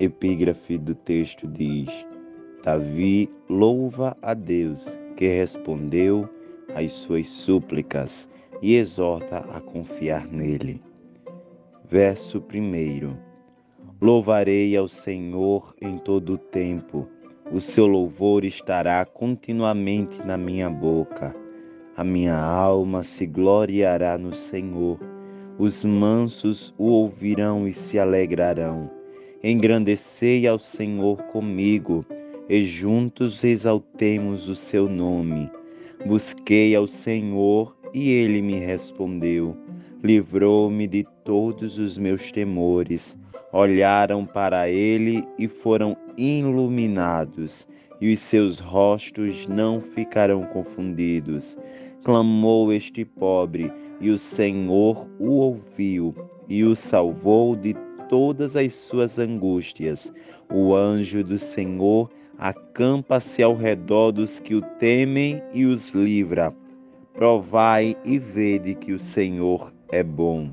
epígrafe do texto diz: Davi louva a Deus que respondeu às suas súplicas e exorta a confiar nele. Verso 1: Louvarei ao Senhor em todo o tempo, o seu louvor estará continuamente na minha boca. A minha alma se gloriará no Senhor. Os mansos o ouvirão e se alegrarão. Engrandecei ao Senhor comigo, e juntos exaltemos o seu nome. Busquei ao Senhor e ele me respondeu. Livrou-me de todos os meus temores. Olharam para ele e foram iluminados, e os seus rostos não ficarão confundidos clamou este pobre, e o Senhor o ouviu e o salvou de todas as suas angústias. O anjo do Senhor acampa-se ao redor dos que o temem e os livra. Provai e vede que o Senhor é bom.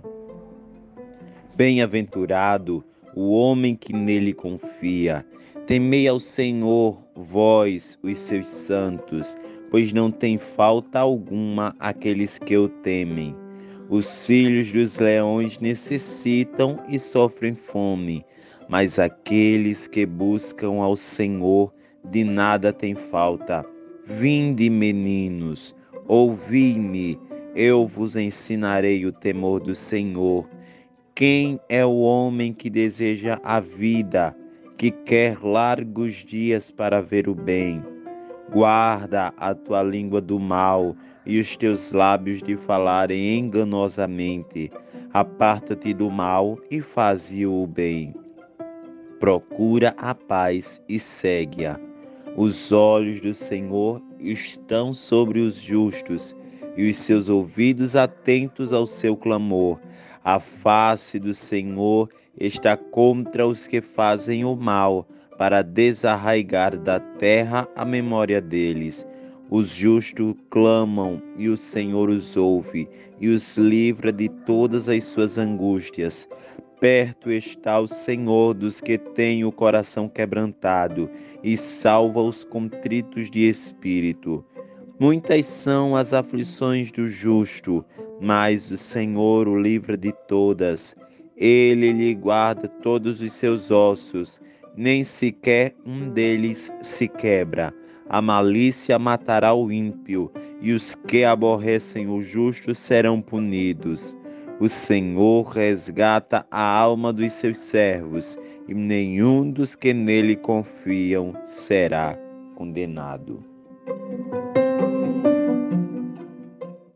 Bem-aventurado o homem que nele confia. Temei ao Senhor, vós, os seus santos pois não tem falta alguma aqueles que o temem. Os filhos dos leões necessitam e sofrem fome, mas aqueles que buscam ao Senhor de nada tem falta. Vinde, meninos, ouvi-me, eu vos ensinarei o temor do Senhor. Quem é o homem que deseja a vida, que quer largos dias para ver o bem? Guarda a tua língua do mal e os teus lábios de falarem enganosamente. Aparta-te do mal e faze o bem. Procura a paz e segue-a. Os olhos do Senhor estão sobre os justos e os seus ouvidos atentos ao seu clamor. A face do Senhor está contra os que fazem o mal para desarraigar da terra a memória deles. Os justos clamam e o Senhor os ouve e os livra de todas as suas angústias. Perto está o Senhor dos que têm o coração quebrantado e salva os contritos de espírito. Muitas são as aflições do justo, mas o Senhor o livra de todas. Ele lhe guarda todos os seus ossos nem sequer um deles se quebra. A malícia matará o ímpio, e os que aborrecem o justo serão punidos. O Senhor resgata a alma dos seus servos, e nenhum dos que nele confiam será condenado.